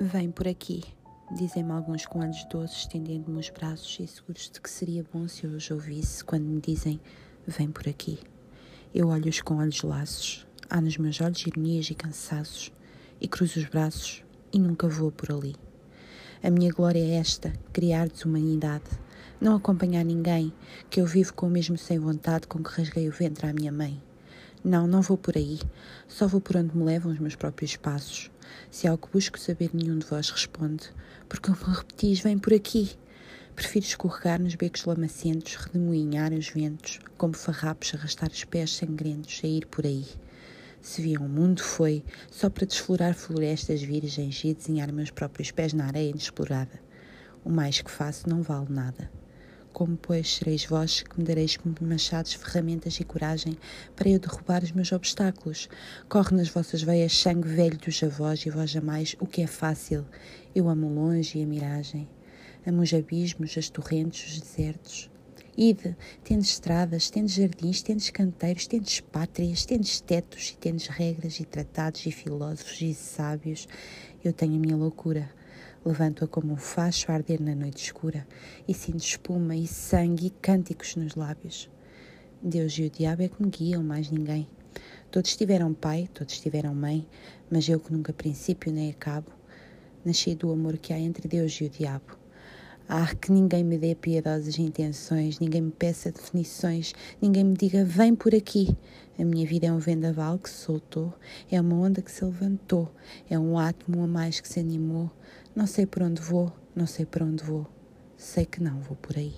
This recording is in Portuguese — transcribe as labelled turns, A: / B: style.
A: Vem por aqui, dizem-me alguns com olhos doces, estendendo-me os braços e seguros de que seria bom se eu os ouvisse quando me dizem: Vem por aqui. Eu olho-os com olhos laços, há nos meus olhos ironias e cansaços, e cruzo os braços e nunca vou por ali. A minha glória é esta: criar desumanidade, não acompanhar ninguém, que eu vivo com o mesmo sem vontade com que rasguei o ventre à minha mãe. Não, não vou por aí. Só vou por onde me levam os meus próprios passos. Se há algo que busco saber, nenhum de vós responde. Porque me repetis, vem por aqui. Prefiro escorregar nos becos lamacentos, redemoinhar os ventos, como farrapos arrastar os pés sangrentos a ir por aí. Se viam o mundo foi só para desflorar florestas virgens e desenhar meus próprios pés na areia inexplorada. O mais que faço não vale nada. Como, pois, sereis vós que me dareis machados, ferramentas e coragem para eu derrubar os meus obstáculos? Corre nas vossas veias sangue velho dos avós e vós jamais o que é fácil. Eu amo longe e a miragem. Amo os abismos, as torrentes, os desertos. Ide, tendes estradas, tendes jardins, tendes canteiros, tendes pátrias, tendes tetos e tendes regras e tratados e filósofos e sábios. Eu tenho a minha loucura Levanto-a como um facho a arder na noite escura e sinto espuma e sangue e cânticos nos lábios. Deus e o diabo é que me guiam, mais ninguém. Todos tiveram pai, todos tiveram mãe, mas eu que nunca princípio nem acabo, nasci do amor que há entre Deus e o diabo. Ah, que ninguém me dê piedosas intenções, ninguém me peça definições, ninguém me diga vem por aqui. A minha vida é um vendaval que soltou, é uma onda que se levantou, é um átomo a mais que se animou. Não sei por onde vou, não sei por onde vou, sei que não vou por aí.